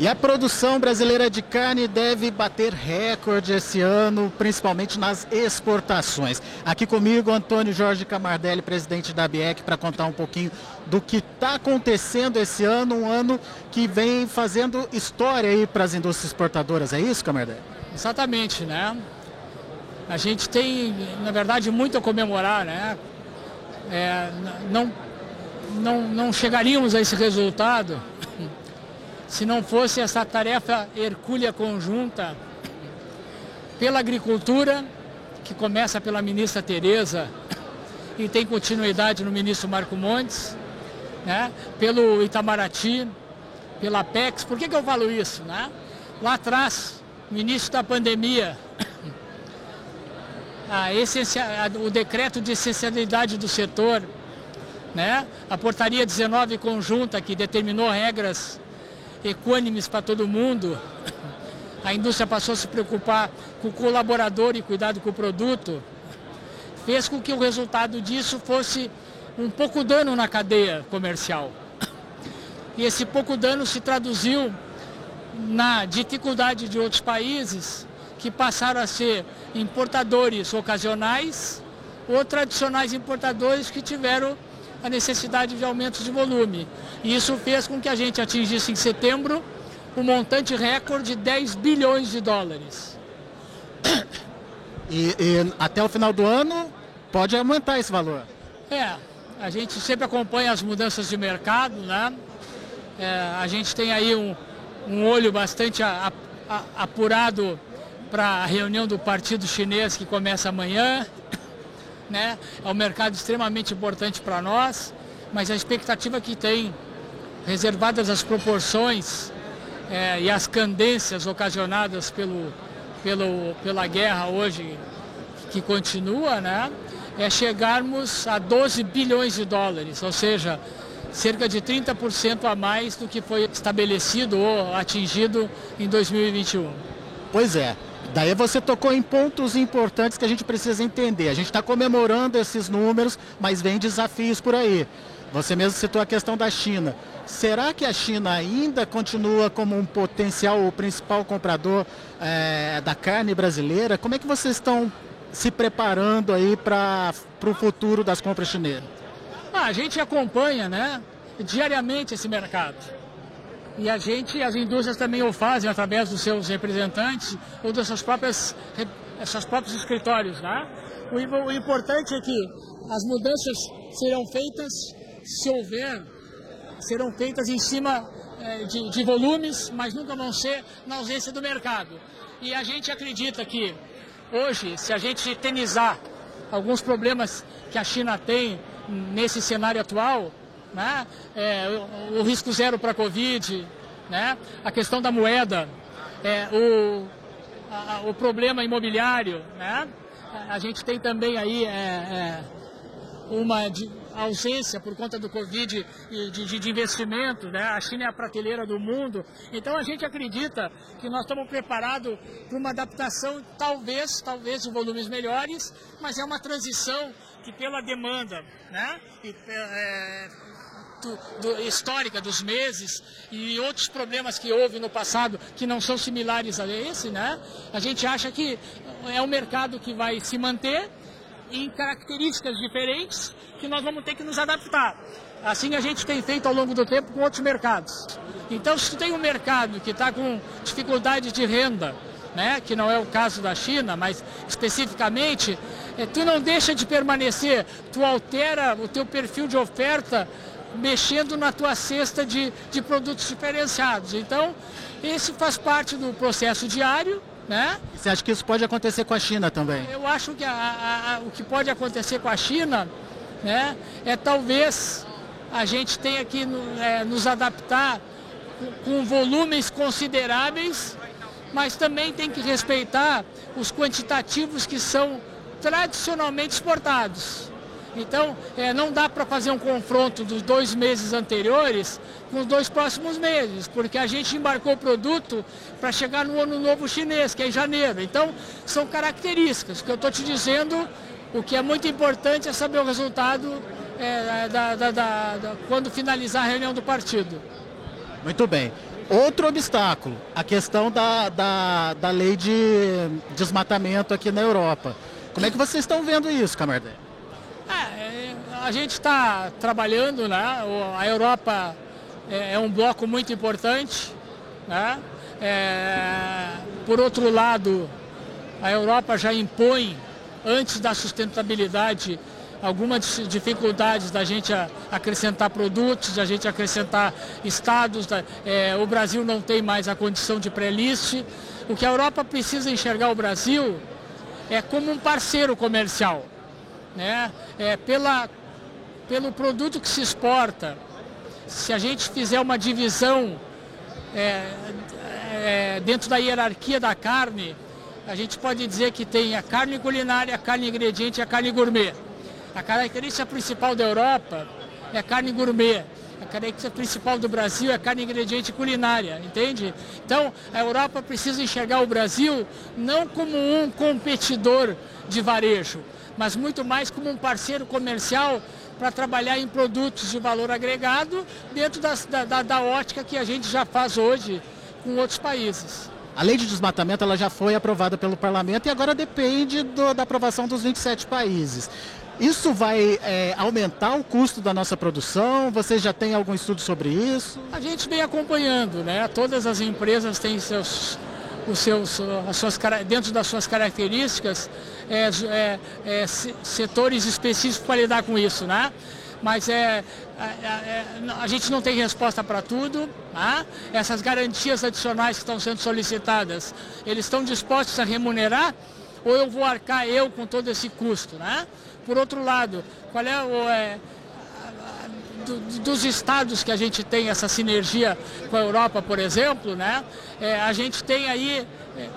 E a produção brasileira de carne deve bater recorde esse ano, principalmente nas exportações. Aqui comigo, Antônio Jorge Camardelli, presidente da BIEC, para contar um pouquinho do que está acontecendo esse ano, um ano que vem fazendo história aí para as indústrias exportadoras. É isso, Camardelli? Exatamente, né? A gente tem, na verdade, muito a comemorar, né? É, não, não, não chegaríamos a esse resultado se não fosse essa tarefa hercúlea conjunta pela agricultura, que começa pela ministra Tereza e tem continuidade no ministro Marco Montes, né? pelo Itamaraty, pela PEX. Por que, que eu falo isso? Né? Lá atrás, no início da pandemia, a essencia, o decreto de essencialidade do setor, né? a portaria 19 conjunta que determinou regras equânimes para todo mundo, a indústria passou a se preocupar com o colaborador e cuidado com o produto, fez com que o resultado disso fosse um pouco dano na cadeia comercial. E esse pouco dano se traduziu na dificuldade de outros países que passaram a ser importadores ocasionais ou tradicionais importadores que tiveram a necessidade de aumentos de volume. E isso fez com que a gente atingisse em setembro um montante recorde de 10 bilhões de dólares. E, e, até o final do ano pode aumentar esse valor? É, a gente sempre acompanha as mudanças de mercado, né? É, a gente tem aí um, um olho bastante a, a, apurado para a reunião do Partido Chinês que começa amanhã né? É um mercado extremamente importante para nós, mas a expectativa que tem, reservadas as proporções é, e as candências ocasionadas pelo, pelo, pela guerra hoje que continua, né? É chegarmos a 12 bilhões de dólares, ou seja, cerca de 30% a mais do que foi estabelecido ou atingido em 2021. Pois é, Daí você tocou em pontos importantes que a gente precisa entender. A gente está comemorando esses números, mas vem desafios por aí. Você mesmo citou a questão da China. Será que a China ainda continua como um potencial, o principal comprador é, da carne brasileira? Como é que vocês estão se preparando aí para o futuro das compras chinesas? Ah, a gente acompanha, né, diariamente esse mercado. E a gente, as indústrias também o fazem através dos seus representantes ou das suas próprias, seus próprios escritórios. Né? O, o importante é que as mudanças serão feitas, se houver, serão feitas em cima é, de, de volumes, mas nunca vão ser na ausência do mercado. E a gente acredita que hoje, se a gente tenizar alguns problemas que a China tem nesse cenário atual, né? É, o, o, risco zero para a Covid, né? a questão da moeda, é, o, a, o problema imobiliário. Né? A gente tem também aí é, é uma ausência por conta do Covid de, de, de, investimento, né? a China é a prateleira do mundo, então a gente acredita que nós estamos preparados para uma adaptação, talvez, talvez de volumes melhores, mas é uma transição que pela demanda né? E, é, do, do, histórica dos meses e outros problemas que houve no passado que não são similares a esse, né? A gente acha que é um mercado que vai se manter em características diferentes que nós vamos ter que nos adaptar. Assim a gente tem feito ao longo do tempo com outros mercados. Então, se tu tem um mercado que está com dificuldade de renda, né, que não é o caso da China, mas especificamente, é, tu não deixa de permanecer, tu altera o teu perfil de oferta mexendo na tua cesta de, de produtos diferenciados. Então, esse faz parte do processo diário, né? Você acha que isso pode acontecer com a China também? Eu acho que a, a, a, o que pode acontecer com a China né, é talvez a gente tenha que é, nos adaptar com, com volumes consideráveis, mas também tem que respeitar os quantitativos que são tradicionalmente exportados. Então, é, não dá para fazer um confronto dos dois meses anteriores com os dois próximos meses, porque a gente embarcou o produto para chegar no ano novo chinês, que é em janeiro. Então, são características. O que eu estou te dizendo, o que é muito importante é saber o resultado é, da, da, da, quando finalizar a reunião do partido. Muito bem. Outro obstáculo, a questão da, da, da lei de desmatamento aqui na Europa. Como é que vocês estão vendo isso, Camardé? É, a gente está trabalhando, né? A Europa é, é um bloco muito importante, né? É, por outro lado, a Europa já impõe, antes da sustentabilidade, algumas dificuldades da gente acrescentar produtos, da gente acrescentar estados. É, o Brasil não tem mais a condição de pré-list. O que a Europa precisa enxergar o Brasil é como um parceiro comercial. Né? É, pela, pelo produto que se exporta, se a gente fizer uma divisão é, é, dentro da hierarquia da carne, a gente pode dizer que tem a carne culinária, a carne ingrediente e a carne gourmet. A característica principal da Europa é carne gourmet. A característica principal do Brasil é carne ingrediente culinária, entende? Então, a Europa precisa enxergar o Brasil não como um competidor de varejo, mas muito mais como um parceiro comercial para trabalhar em produtos de valor agregado dentro da, da, da ótica que a gente já faz hoje com outros países. A lei de desmatamento ela já foi aprovada pelo parlamento e agora depende do, da aprovação dos 27 países. Isso vai é, aumentar o custo da nossa produção? Vocês já têm algum estudo sobre isso? A gente vem acompanhando, né? Todas as empresas têm seus, os seus, as suas, dentro das suas características, é, é, é setores específicos para lidar com isso, né? mas é, é, é, a gente não tem resposta para tudo. Tá? Essas garantias adicionais que estão sendo solicitadas, eles estão dispostos a remunerar ou eu vou arcar eu com todo esse custo? Né? Por outro lado, qual é o. É, do, dos estados que a gente tem essa sinergia com a Europa, por exemplo, né? É, a gente tem aí é,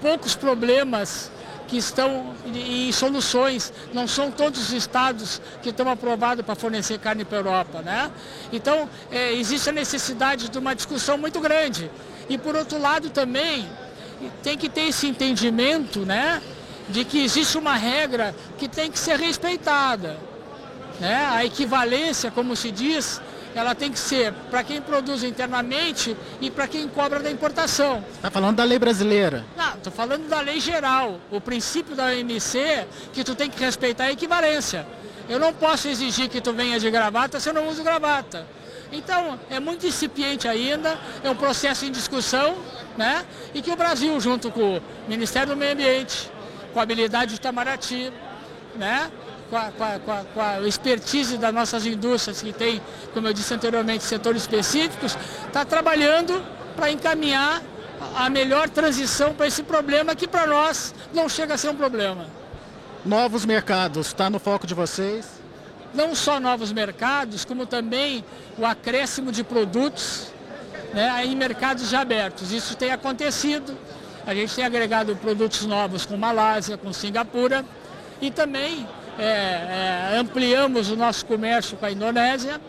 poucos problemas que estão em soluções. Não são todos os estados que estão aprovados para fornecer carne para a Europa. Né? Então, é, existe a necessidade de uma discussão muito grande. E, por outro lado, também tem que ter esse entendimento né, de que existe uma regra que tem que ser respeitada. Né? A equivalência, como se diz, ela tem que ser para quem produz internamente e para quem cobra da importação. Está falando da lei brasileira? Não, estou falando da lei geral. O princípio da OMC que tu tem que respeitar a equivalência. Eu não posso exigir que tu venha de gravata se eu não uso gravata. Então, é muito incipiente ainda, é um processo em discussão, né? E que o Brasil, junto com o Ministério do Meio Ambiente, com a habilidade de Itamaraty, né? com a, com, a, com a, expertise das nossas indústrias, que tem, como eu disse anteriormente, setores específicos, está trabalhando para encaminhar a melhor transição para esse problema que para nós não chega a ser um problema. Novos mercados, está no foco de vocês? Não só novos mercados, como também o acréscimo de produtos né, em mercados já abertos. Isso tem acontecido. A gente tem agregado produtos novos com Malásia, com Singapura e também é, é, ampliamos o nosso comércio com a Indonésia,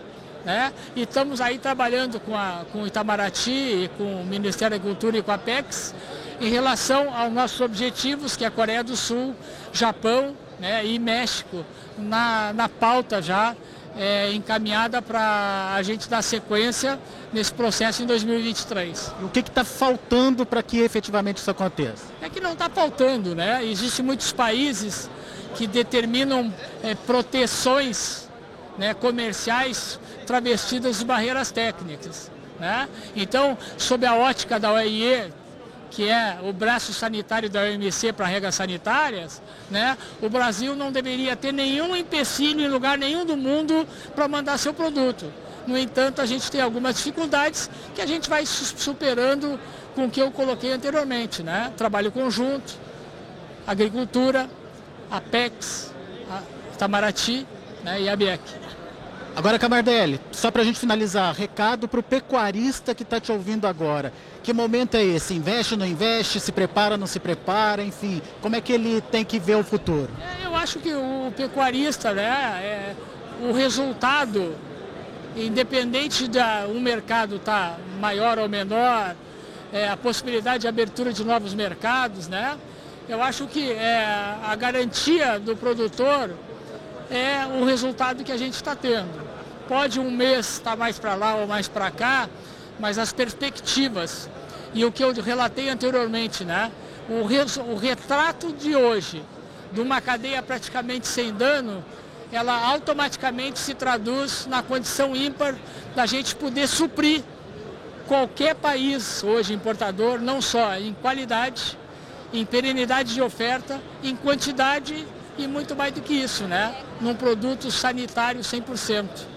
né? E estamos aí trabalhando com, a, com o Itamaraty com o Ministério da Agricultura e com a PEX em relação aos nossos objetivos, que é a Coreia do Sul, Japão né? e México, na, na pauta já é, encaminhada para a gente dar sequência nesse processo em 2023. E o que está faltando para que efetivamente isso aconteça? É que não está faltando, né? Existem muitos países que determinam é, proteções né, comerciais travestidas de barreiras técnicas. Né? Então, sob a ótica da OIE, que é o braço sanitário da OMC para regras sanitárias, né, o Brasil não deveria ter nenhum empecilho em lugar nenhum do mundo para mandar seu produto. No entanto, a gente tem algumas dificuldades que a gente vai superando com o que eu coloquei anteriormente, né? Trabalho conjunto, agricultura, Apex, Itamaraty né, e a BIEC. Agora, Camardelli, só para a gente finalizar, recado para o pecuarista que está te ouvindo agora. Que momento é esse? Investe não investe? Se prepara, não se prepara? Enfim, como é que ele tem que ver o futuro? É, eu acho que o pecuarista, né, é, o resultado, independente da um mercado estar tá maior ou menor, é, a possibilidade de abertura de novos mercados, né? Eu acho que é, a garantia do produtor é o resultado que a gente está tendo. Pode um mês estar tá mais para lá ou mais para cá, mas as perspectivas. E o que eu relatei anteriormente, né? O, res, o retrato de hoje de uma cadeia praticamente sem dano, ela automaticamente se traduz na condição ímpar da gente poder suprir qualquer país hoje importador, não só em qualidade, em perenidade de oferta, em quantidade e muito mais do que isso, né? Num produto sanitário 100%.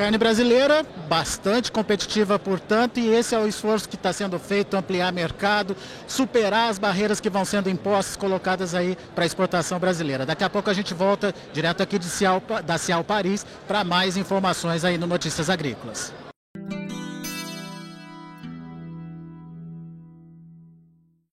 Carne brasileira, bastante competitiva, portanto, e esse é o esforço que está sendo feito, ampliar mercado, superar as barreiras que vão sendo impostas, colocadas aí para a exportação brasileira. Daqui a pouco a gente volta direto aqui de Cial, da Cial Paris para mais informações aí no Notícias Agrícolas.